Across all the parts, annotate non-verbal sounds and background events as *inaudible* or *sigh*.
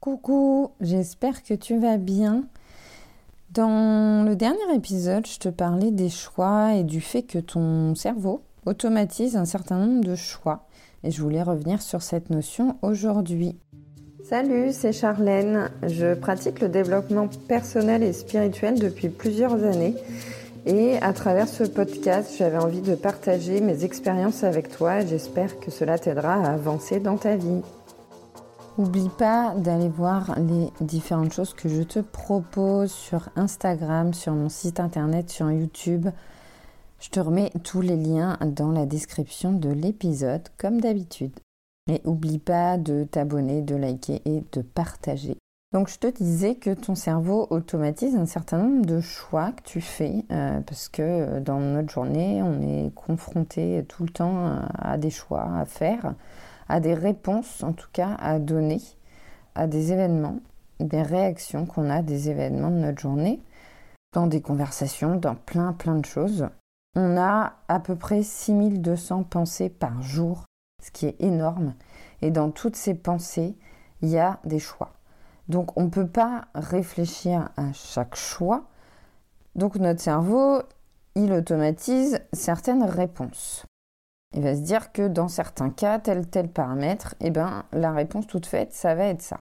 Coucou, j'espère que tu vas bien. Dans le dernier épisode, je te parlais des choix et du fait que ton cerveau automatise un certain nombre de choix. Et je voulais revenir sur cette notion aujourd'hui. Salut, c'est Charlène. Je pratique le développement personnel et spirituel depuis plusieurs années. Et à travers ce podcast, j'avais envie de partager mes expériences avec toi. J'espère que cela t'aidera à avancer dans ta vie. N'oublie pas d'aller voir les différentes choses que je te propose sur Instagram, sur mon site internet, sur YouTube. Je te remets tous les liens dans la description de l'épisode, comme d'habitude. Et n'oublie pas de t'abonner, de liker et de partager. Donc je te disais que ton cerveau automatise un certain nombre de choix que tu fais euh, parce que dans notre journée, on est confronté tout le temps à des choix à faire, à des réponses en tout cas à donner à des événements, des réactions qu'on a des événements de notre journée, dans des conversations, dans plein plein de choses. On a à peu près 6200 pensées par jour ce qui est énorme. Et dans toutes ces pensées, il y a des choix. Donc on ne peut pas réfléchir à chaque choix. Donc notre cerveau, il automatise certaines réponses. Il va se dire que dans certains cas, tel tel paramètre, eh ben, la réponse toute faite, ça va être ça.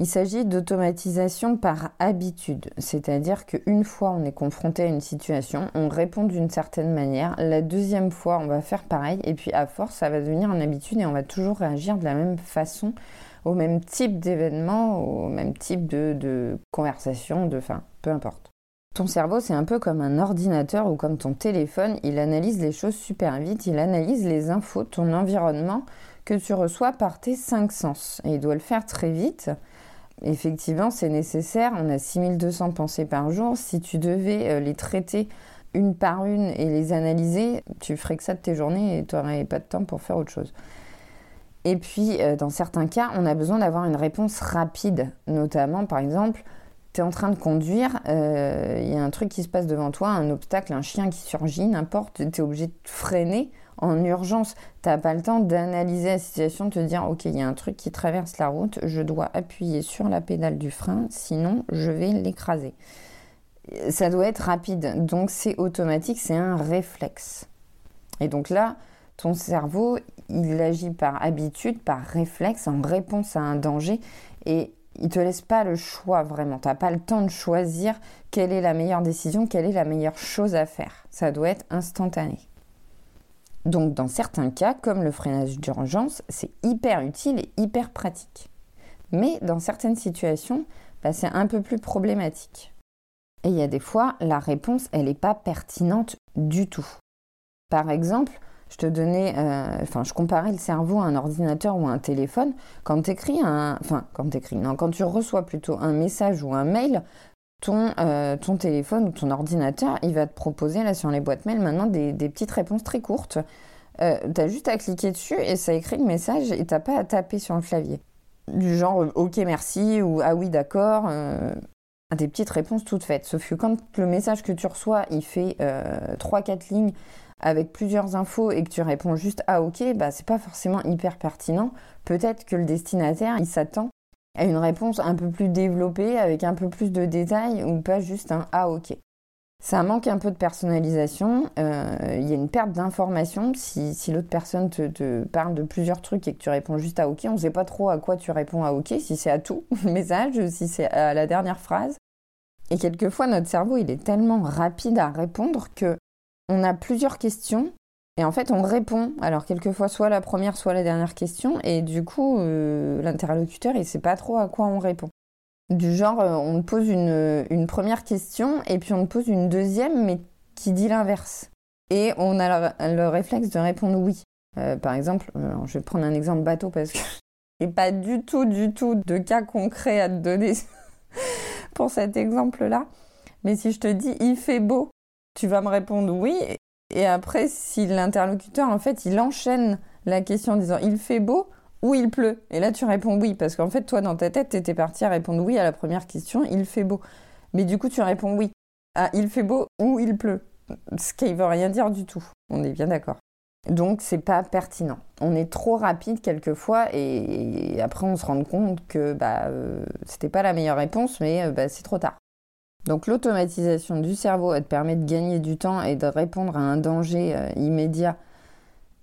Il s'agit d'automatisation par habitude, c'est-à-dire qu'une fois on est confronté à une situation, on répond d'une certaine manière, la deuxième fois on va faire pareil, et puis à force ça va devenir une habitude et on va toujours réagir de la même façon au même type d'événement, au même type de, conversation, de fin, peu importe. Ton cerveau, c'est un peu comme un ordinateur ou comme ton téléphone, il analyse les choses super vite, il analyse les infos, ton environnement que tu reçois par tes cinq sens. Et il doit le faire très vite effectivement, c'est nécessaire. On a 6200 pensées par jour. Si tu devais euh, les traiter une par une et les analyser, tu ferais que ça de tes journées et tu n'aurais pas de temps pour faire autre chose. Et puis, euh, dans certains cas, on a besoin d'avoir une réponse rapide. Notamment, par exemple, tu en train de conduire, euh, il y a un truc qui se passe devant toi, un obstacle, un chien qui surgit, n'importe, tu es obligé de freiner en urgence. Tu n'as pas le temps d'analyser la situation, de te dire, ok, il y a un truc qui traverse la route, je dois appuyer sur la pédale du frein, sinon je vais l'écraser. Ça doit être rapide, donc c'est automatique, c'est un réflexe. Et donc là, ton cerveau, il agit par habitude, par réflexe, en réponse à un danger, et il te laisse pas le choix vraiment. Tu n'as pas le temps de choisir quelle est la meilleure décision, quelle est la meilleure chose à faire. Ça doit être instantané. Donc dans certains cas, comme le freinage d'urgence, c'est hyper utile et hyper pratique. Mais dans certaines situations, bah, c'est un peu plus problématique. Et il y a des fois, la réponse, elle n'est pas pertinente du tout. Par exemple, je te donnais, euh, enfin, je comparais le cerveau à un ordinateur ou à un téléphone. Quand tu écris un, enfin, quand tu non, quand tu reçois plutôt un message ou un mail, ton, euh, ton téléphone ou ton ordinateur, il va te proposer là sur les boîtes mail maintenant des, petites réponses très courtes. Euh, tu as juste à cliquer dessus et ça écrit le message et t'as pas à taper sur le clavier. Du genre euh, ok merci ou ah oui d'accord. des petites réponses toutes faites. Sauf que quand le message que tu reçois il fait 3-4 lignes avec plusieurs infos et que tu réponds juste ah ok, bah c'est pas forcément hyper pertinent. Peut-être que le destinataire il s'attend à une réponse un peu plus développée, avec un peu plus de détails, ou pas juste un Ah ok. Ça manque un peu de personnalisation, euh, il y a une perte d'information. Si, si l'autre personne te, parle de plusieurs trucs et que tu réponds juste à OK, on ne sait pas trop à quoi tu réponds à OK, si c'est à tout *laughs* le message, si c'est à la dernière phrase. Et quelquefois, notre cerveau, il est tellement rapide à répondre que on a plusieurs questions et en fait, on répond, alors quelquefois soit la première, soit la dernière question, et du coup, euh, l'interlocuteur, il sait pas trop à quoi on répond. Du genre, euh, on pose une, première question, et puis on pose une deuxième, mais qui dit l'inverse. Et on a le, réflexe de répondre oui. Euh, par exemple, je vais prendre un exemple bateau parce que *laughs* j'ai pas du tout, du tout de cas concret à te donner *laughs* pour cet exemple-là. Mais si je te dis il fait beau, tu vas me répondre oui, et après, si l'interlocuteur, en fait, il enchaîne la question en disant il fait beau ou il pleut? Et là, tu réponds oui, parce qu'en fait, toi, dans ta tête, tu étais parti à répondre oui à la première question il fait beau. Mais du coup, tu réponds oui à il fait beau ou il pleut. Ce qui ne veut rien dire du tout. On est bien d'accord. Donc c'est pas pertinent. On est trop rapide quelquefois et, après on se rend compte que bah, euh, c'était pas la meilleure réponse, mais euh, bah, c'est trop tard. Donc l'automatisation du cerveau, elle te permet de gagner du temps et de répondre à un danger euh, immédiat.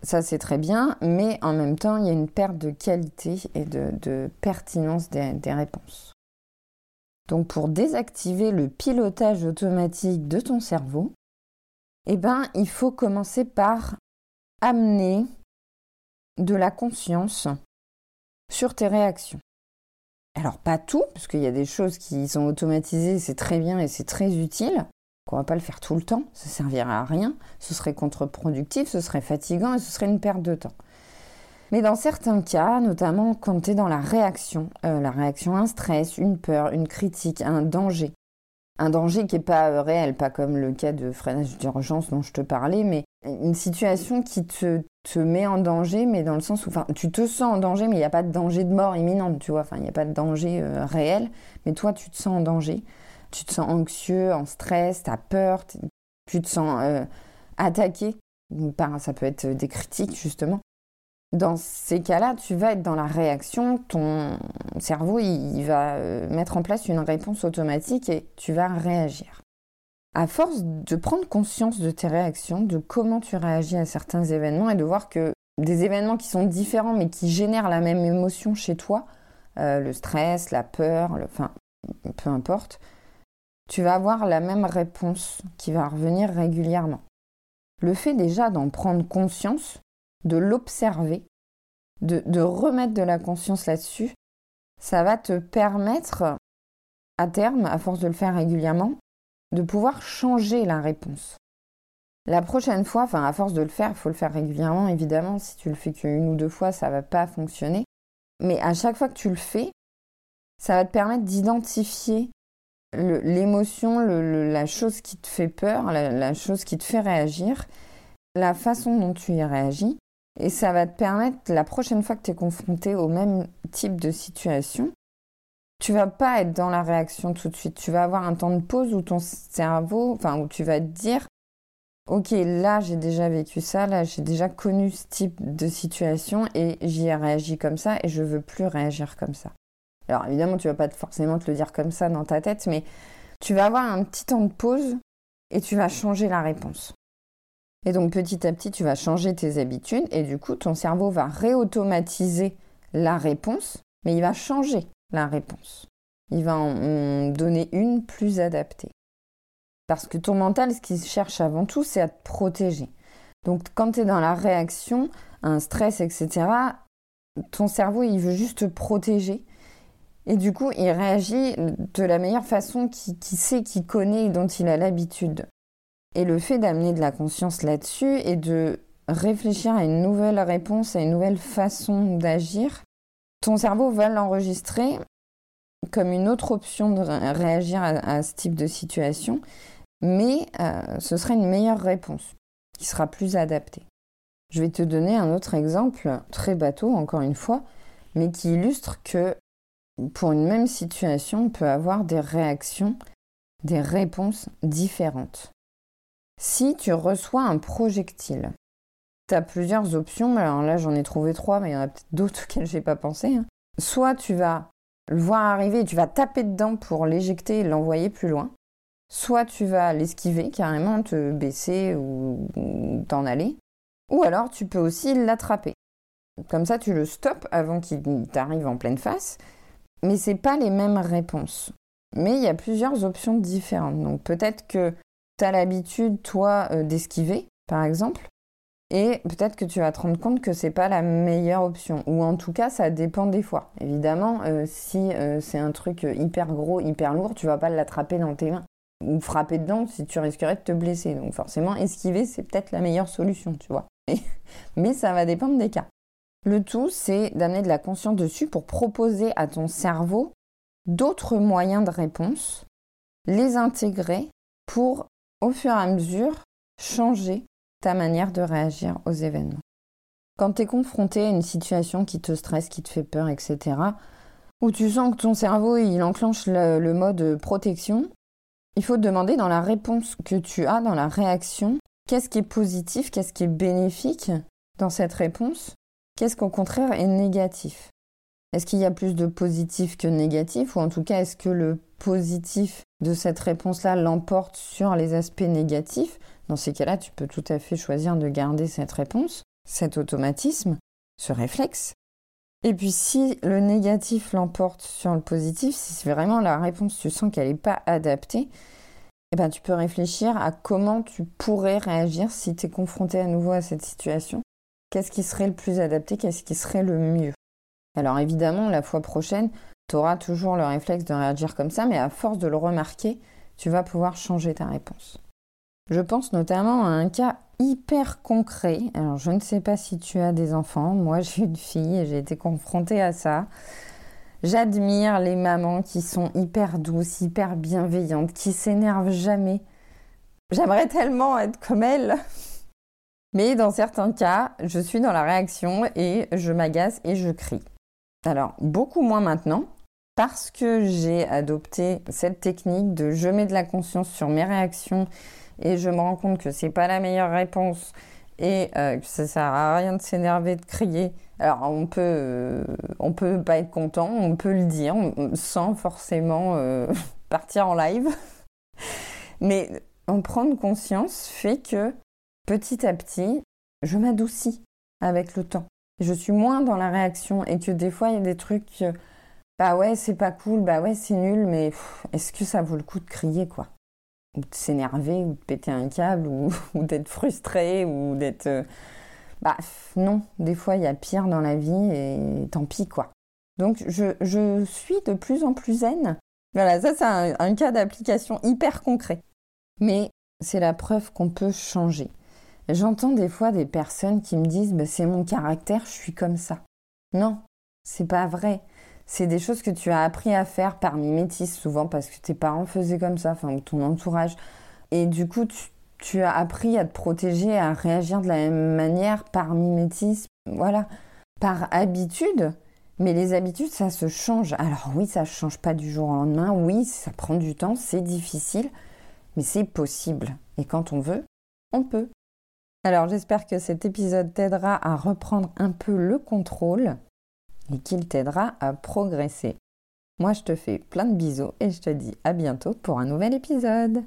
Ça c'est très bien, mais en même temps il y a une perte de qualité et de, pertinence des, des réponses. Donc pour désactiver le pilotage automatique de ton cerveau, eh ben, il faut commencer par amener de la conscience sur tes réactions. Alors pas tout, parce qu'il y a des choses qui sont automatisées, c'est très bien et c'est très utile. On va pas le faire tout le temps, ça servirait à rien, ce serait contre-productif, ce serait fatigant et ce serait une perte de temps. Mais dans certains cas, notamment quand tu es dans la réaction, euh, la réaction à un stress, une peur, une critique, un danger, un danger qui n'est pas euh, réel, pas comme le cas de freinage d'urgence dont je te parlais, mais une situation qui te, te met en danger, mais dans le sens où enfin, tu te sens en danger, mais il n'y a pas de danger de mort imminente, tu vois, enfin, il n'y a pas de danger euh, réel, mais toi, tu te sens en danger, tu te sens anxieux, en stress, tu as peur, tu te sens euh, attaqué, ça peut être des critiques, justement. Dans ces cas-là, tu vas être dans la réaction, ton cerveau il, va euh, mettre en place une réponse automatique et tu vas réagir. À force de prendre conscience de tes réactions, de comment tu réagis à certains événements et de voir que des événements qui sont différents mais qui génèrent la même émotion chez toi, euh, le stress, la peur, enfin peu importe, tu vas avoir la même réponse qui va revenir régulièrement. Le fait déjà d'en prendre conscience, de l'observer, de, remettre de la conscience là-dessus, ça va te permettre, à terme, à force de le faire régulièrement, de pouvoir changer la réponse. La prochaine fois, enfin à force de le faire, il faut le faire régulièrement évidemment, si tu le fais qu'une ou deux fois, ça va pas fonctionner. Mais à chaque fois que tu le fais, ça va te permettre d'identifier l'émotion, la chose qui te fait peur, la, chose qui te fait réagir, la façon dont tu y réagis, et ça va te permettre, la prochaine fois que tu es confronté au même type de situation, tu vas pas être dans la réaction tout de suite. Tu vas avoir un temps de pause où ton cerveau, enfin, où tu vas te dire, ok, là j'ai déjà vécu ça, là j'ai déjà connu ce type de situation et j'y ai réagi comme ça et je veux plus réagir comme ça. Alors évidemment, tu vas pas forcément te le dire comme ça dans ta tête, mais tu vas avoir un petit temps de pause et tu vas changer la réponse. Et donc petit à petit, tu vas changer tes habitudes et du coup, ton cerveau va réautomatiser la réponse, mais il va changer la réponse. Il va en donner une plus adaptée. Parce que ton mental, ce qu'il cherche avant tout, c'est à te protéger. Donc quand tu es dans la réaction, un stress, etc., ton cerveau, il veut juste te protéger. Et du coup, il réagit de la meilleure façon qu'il sait, qu'il connaît et dont il a l'habitude. Et le fait d'amener de la conscience là-dessus et de réfléchir à une nouvelle réponse, à une nouvelle façon d'agir, ton cerveau va l'enregistrer comme une autre option de réagir à, ce type de situation, mais euh, ce sera une meilleure réponse qui sera plus adaptée. Je vais te donner un autre exemple, très bateau encore une fois, mais qui illustre que pour une même situation, on peut avoir des réactions, des réponses différentes. Si tu reçois un projectile, as plusieurs options. Alors là, j'en ai trouvé trois, mais il y en a peut-être d'autres *laughs* auxquelles je n'ai pas pensé. Hein. Soit tu vas le voir arriver tu vas taper dedans pour l'éjecter et l'envoyer plus loin. Soit tu vas l'esquiver carrément, te baisser ou t'en aller. Ou alors tu peux aussi l'attraper. Comme ça, tu le stops avant qu'il t'arrive en pleine face. Mais ce n'est pas les mêmes réponses. Mais il y a plusieurs options différentes. Donc peut-être que tu l'habitude, toi, euh, d'esquiver, par exemple, et peut-être que tu vas te rendre compte que c'est pas la meilleure option. Ou en tout cas, ça dépend des fois. Évidemment, euh, si euh, c'est un truc hyper gros, hyper lourd, tu vas pas l'attraper dans tes mains. Ou frapper dedans si tu risquerais de te blesser. Donc forcément, esquiver, c'est peut-être la meilleure solution, tu vois. *laughs* Mais ça va dépendre des cas. Le tout, c'est d'amener de la conscience dessus pour proposer à ton cerveau d'autres moyens de réponse, les intégrer pour au fur et à mesure, changer ta manière de réagir aux événements. Quand tu es confronté à une situation qui te stresse, qui te fait peur, etc., où tu sens que ton cerveau il enclenche le, mode protection, il faut te demander dans la réponse que tu as, dans la réaction, qu'est-ce qui est positif, qu'est-ce qui est bénéfique dans cette réponse Qu'est-ce qu'au contraire est négatif Est-ce qu'il y a plus de positif que négatif Ou en tout cas, est-ce que le positif de cette réponse-là l'emporte sur les aspects négatifs? Dans ces cas-là, tu peux tout à fait choisir de garder cette réponse, cet automatisme, ce réflexe. Et puis si le négatif l'emporte sur le positif, si vraiment la réponse, tu sens qu'elle n'est pas adaptée, eh ben, tu peux réfléchir à comment tu pourrais réagir si tu es confronté à nouveau à cette situation. Qu'est-ce qui serait le plus adapté? Qu'est-ce qui serait le mieux? Alors évidemment, la fois prochaine, tu auras toujours le réflexe de réagir comme ça, mais à force de le remarquer, tu vas pouvoir changer ta réponse. Je pense notamment à un cas hyper concret. Alors je ne sais pas si tu as des enfants, moi *laughs* j'ai une fille et j'ai été confrontée à ça. J'admire les mamans qui sont hyper douces, hyper bienveillantes, qui s'énervent jamais. J'aimerais tellement être comme elles. Mais dans certains cas, je suis dans la réaction et je m'agace et je crie. Alors, beaucoup moins maintenant, parce que j'ai adopté cette technique de je mets de la conscience sur mes réactions et je me rends compte que c'est pas la meilleure réponse et euh, que ça sert à rien de s'énerver, de crier. Alors on peut, euh, peut pas être content, on peut le dire sans forcément euh, *laughs* partir en live. *laughs* Mais en prendre conscience fait que petit à petit, je m'adoucis avec le temps. Je suis moins dans la réaction et que des fois il y a des trucs, bah ouais c'est pas cool, bah ouais c'est nul, mais est-ce que ça vaut le coup de crier quoi? Ou de s'énerver, ou de péter un câble, ou, *laughs* d'être frustré, ou d'être... Euh, bah non, des fois il y a pire dans la vie et tant pis quoi. Donc je, je suis de plus en plus zen. Voilà, ça c'est un, cas d'application hyper concret. Mais c'est la preuve qu'on peut changer. J'entends des fois des personnes qui me disent bah, c'est mon caractère, je suis comme ça. Non, c'est pas vrai c'est des choses que tu as appris à faire par mimétisme, souvent parce que tes parents faisaient comme ça, enfin, ton entourage. Et du coup, tu, as appris à te protéger, à réagir de la même manière par mimétisme, voilà, par habitude. Mais les habitudes, ça se change. Alors oui, ça ne change pas du jour au lendemain. Oui, ça prend du temps, c'est difficile, mais c'est possible. Et quand on veut, on peut. Alors j'espère que cet épisode t'aidera à reprendre un peu le contrôle et qu'il t'aidera à progresser. Moi, je te fais plein de bisous et je te dis à bientôt pour un nouvel épisode.